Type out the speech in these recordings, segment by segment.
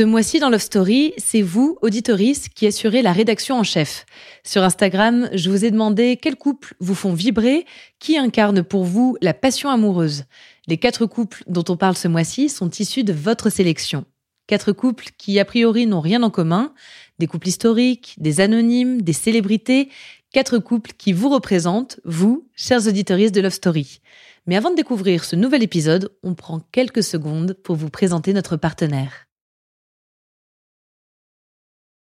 Ce mois-ci dans Love Story, c'est vous, auditoris, qui assurez la rédaction en chef. Sur Instagram, je vous ai demandé quels couples vous font vibrer, qui incarne pour vous la passion amoureuse. Les quatre couples dont on parle ce mois-ci sont issus de votre sélection. Quatre couples qui, a priori, n'ont rien en commun. Des couples historiques, des anonymes, des célébrités. Quatre couples qui vous représentent, vous, chers auditoristes de Love Story. Mais avant de découvrir ce nouvel épisode, on prend quelques secondes pour vous présenter notre partenaire.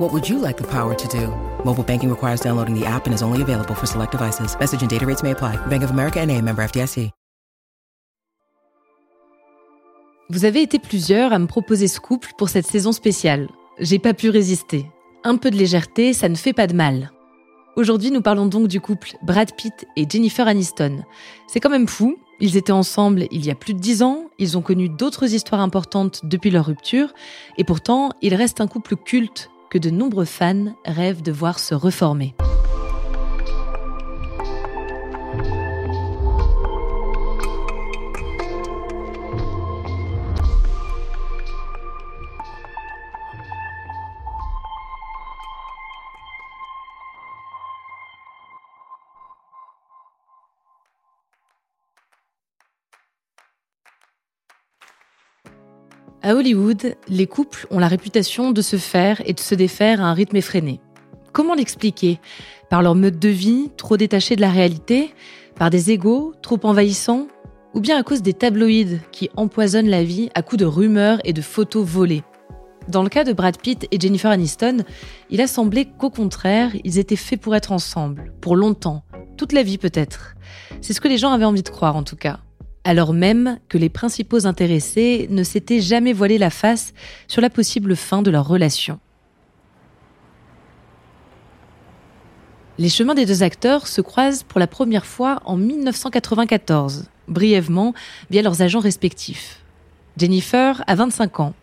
What would you like the power to do? Mobile banking requires downloading the app and is only available for select devices. Message and data rates may apply. Bank of America and a member FDIC. Vous avez été plusieurs à me proposer ce couple pour cette saison spéciale. J'ai pas pu résister. Un peu de légèreté, ça ne fait pas de mal. Aujourd'hui, nous parlons donc du couple Brad Pitt et Jennifer Aniston. C'est quand même fou. Ils étaient ensemble il y a plus de dix ans, ils ont connu d'autres histoires importantes depuis leur rupture, et pourtant, il reste un couple culte que de nombreux fans rêvent de voir se reformer. À Hollywood, les couples ont la réputation de se faire et de se défaire à un rythme effréné. Comment l'expliquer? Par leur mode de vie trop détaché de la réalité? Par des égaux trop envahissants? Ou bien à cause des tabloïds qui empoisonnent la vie à coups de rumeurs et de photos volées? Dans le cas de Brad Pitt et Jennifer Aniston, il a semblé qu'au contraire, ils étaient faits pour être ensemble, pour longtemps, toute la vie peut-être. C'est ce que les gens avaient envie de croire en tout cas alors même que les principaux intéressés ne s'étaient jamais voilé la face sur la possible fin de leur relation. Les chemins des deux acteurs se croisent pour la première fois en 1994, brièvement via leurs agents respectifs. Jennifer a 25 ans.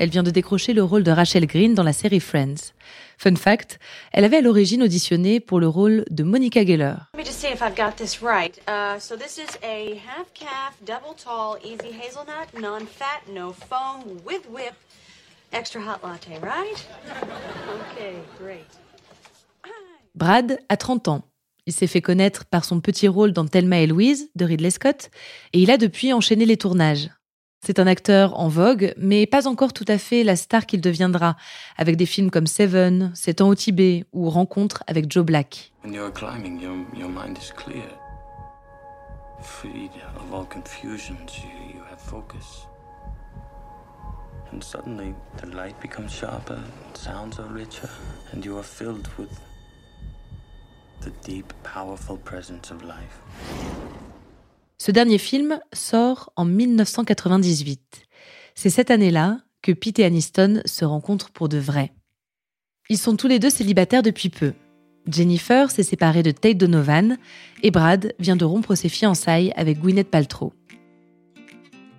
Elle vient de décrocher le rôle de Rachel Green dans la série Friends. Fun fact, elle avait à l'origine auditionné pour le rôle de Monica Geller. Let me just see if I've got this right. So this is a half calf, double tall, easy hazelnut, non-fat, no foam, with whip, extra hot latte, right? Okay, great. Brad a 30 ans. Il s'est fait connaître par son petit rôle dans Thelma et Louise de Ridley Scott et il a depuis enchaîné les tournages. C'est un acteur en vogue, mais pas encore tout à fait la star qu'il deviendra, avec des films comme Seven, Sept ans au Tibet ou Rencontre avec Joe Black. When you're climbing, your, mind is clear. You, you. And suddenly, the light becomes sharper, sounds are richer, and you are filled with the deep, powerful presence of life. Ce dernier film sort en 1998. C'est cette année-là que Pete et Aniston se rencontrent pour de vrai. Ils sont tous les deux célibataires depuis peu. Jennifer s'est séparée de Tate Donovan et Brad vient de rompre ses fiançailles avec Gwyneth Paltrow.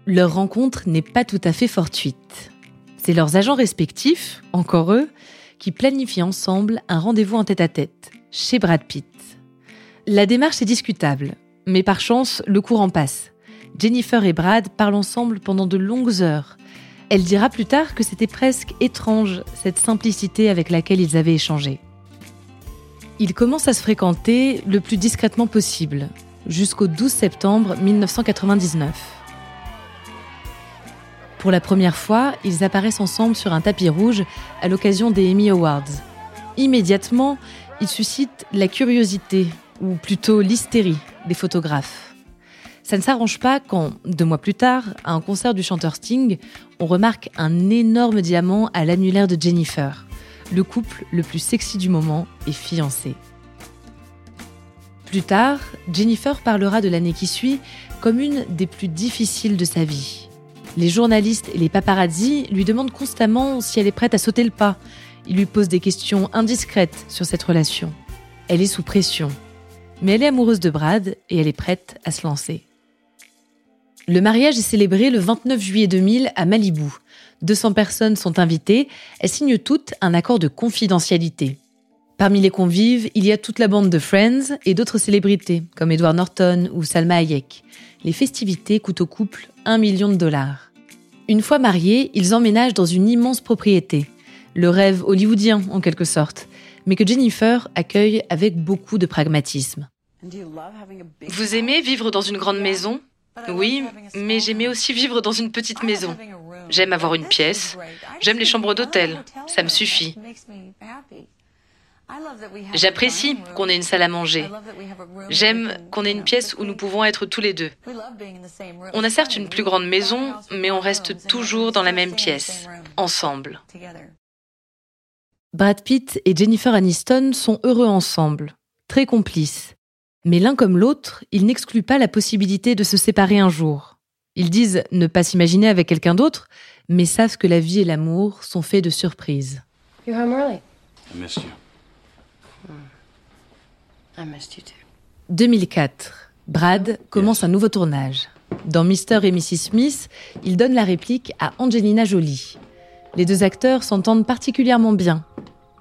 Leur rencontre n'est pas tout à fait fortuite. C'est leurs agents respectifs, encore eux, qui planifient ensemble un rendez-vous en tête-à-tête, chez Brad Pitt. La démarche est discutable, mais par chance, le courant passe. Jennifer et Brad parlent ensemble pendant de longues heures. Elle dira plus tard que c'était presque étrange, cette simplicité avec laquelle ils avaient échangé. Ils commencent à se fréquenter le plus discrètement possible, jusqu'au 12 septembre 1999. Pour la première fois, ils apparaissent ensemble sur un tapis rouge à l'occasion des Emmy Awards. Immédiatement, ils suscitent la curiosité, ou plutôt l'hystérie des photographes. Ça ne s'arrange pas quand, deux mois plus tard, à un concert du chanteur Sting, on remarque un énorme diamant à l'annulaire de Jennifer. Le couple le plus sexy du moment est fiancé. Plus tard, Jennifer parlera de l'année qui suit comme une des plus difficiles de sa vie. Les journalistes et les paparazzi lui demandent constamment si elle est prête à sauter le pas. Ils lui posent des questions indiscrètes sur cette relation. Elle est sous pression. Mais elle est amoureuse de Brad et elle est prête à se lancer. Le mariage est célébré le 29 juillet 2000 à Malibu. 200 personnes sont invitées. Elles signent toutes un accord de confidentialité. Parmi les convives, il y a toute la bande de Friends et d'autres célébrités, comme Edward Norton ou Salma Hayek. Les festivités coûtent au couple un million de dollars. Une fois mariés, ils emménagent dans une immense propriété. Le rêve hollywoodien, en quelque sorte, mais que Jennifer accueille avec beaucoup de pragmatisme. Vous aimez vivre dans une grande maison? Oui, mais j'aimais aussi vivre dans une petite maison. J'aime avoir une pièce. J'aime les chambres d'hôtel. Ça me suffit. J'apprécie qu'on ait une salle à manger. J'aime qu'on ait une pièce où nous pouvons être tous les deux. On a certes une plus grande maison, mais on reste toujours dans la même pièce, ensemble. Brad Pitt et Jennifer Aniston sont heureux ensemble, très complices. Mais l'un comme l'autre, ils n'excluent pas la possibilité de se séparer un jour. Ils disent ne pas s'imaginer avec quelqu'un d'autre, mais savent que la vie et l'amour sont faits de surprises. 2004. Brad commence un nouveau tournage. Dans Mr. et Mrs. Smith, il donne la réplique à Angelina Jolie. Les deux acteurs s'entendent particulièrement bien.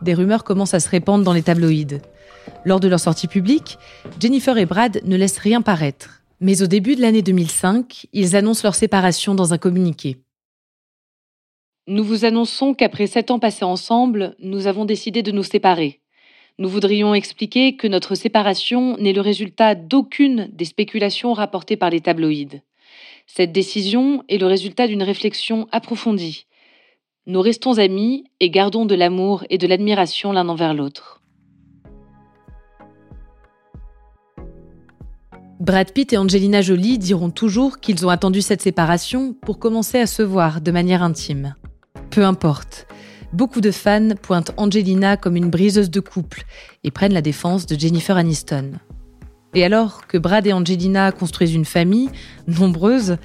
Des rumeurs commencent à se répandre dans les tabloïds. Lors de leur sortie publique, Jennifer et Brad ne laissent rien paraître. Mais au début de l'année 2005, ils annoncent leur séparation dans un communiqué. Nous vous annonçons qu'après sept ans passés ensemble, nous avons décidé de nous séparer. Nous voudrions expliquer que notre séparation n'est le résultat d'aucune des spéculations rapportées par les tabloïds. Cette décision est le résultat d'une réflexion approfondie. Nous restons amis et gardons de l'amour et de l'admiration l'un envers l'autre. Brad Pitt et Angelina Jolie diront toujours qu'ils ont attendu cette séparation pour commencer à se voir de manière intime. Peu importe, beaucoup de fans pointent Angelina comme une briseuse de couple et prennent la défense de Jennifer Aniston. Et alors que Brad et Angelina construisent une famille, nombreuse,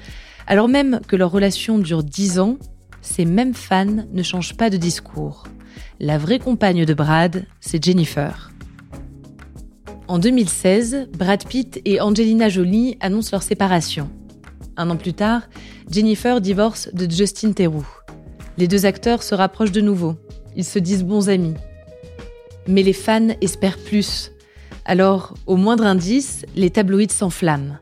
alors même que leur relation dure dix ans, ces mêmes fans ne changent pas de discours. La vraie compagne de Brad, c'est Jennifer. En 2016, Brad Pitt et Angelina Jolie annoncent leur séparation. Un an plus tard, Jennifer divorce de Justin Theroux. Les deux acteurs se rapprochent de nouveau. Ils se disent bons amis. Mais les fans espèrent plus. Alors, au moindre indice, les tabloïds s'enflamment.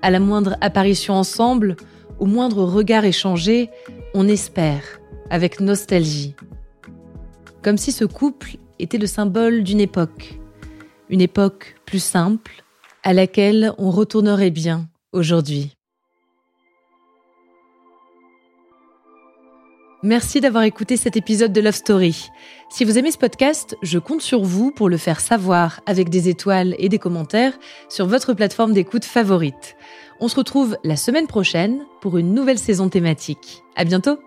À la moindre apparition ensemble, au moindre regard échangé, on espère, avec nostalgie. Comme si ce couple était le symbole d'une époque. Une époque plus simple, à laquelle on retournerait bien aujourd'hui. Merci d'avoir écouté cet épisode de Love Story. Si vous aimez ce podcast, je compte sur vous pour le faire savoir avec des étoiles et des commentaires sur votre plateforme d'écoute favorite. On se retrouve la semaine prochaine pour une nouvelle saison thématique. À bientôt!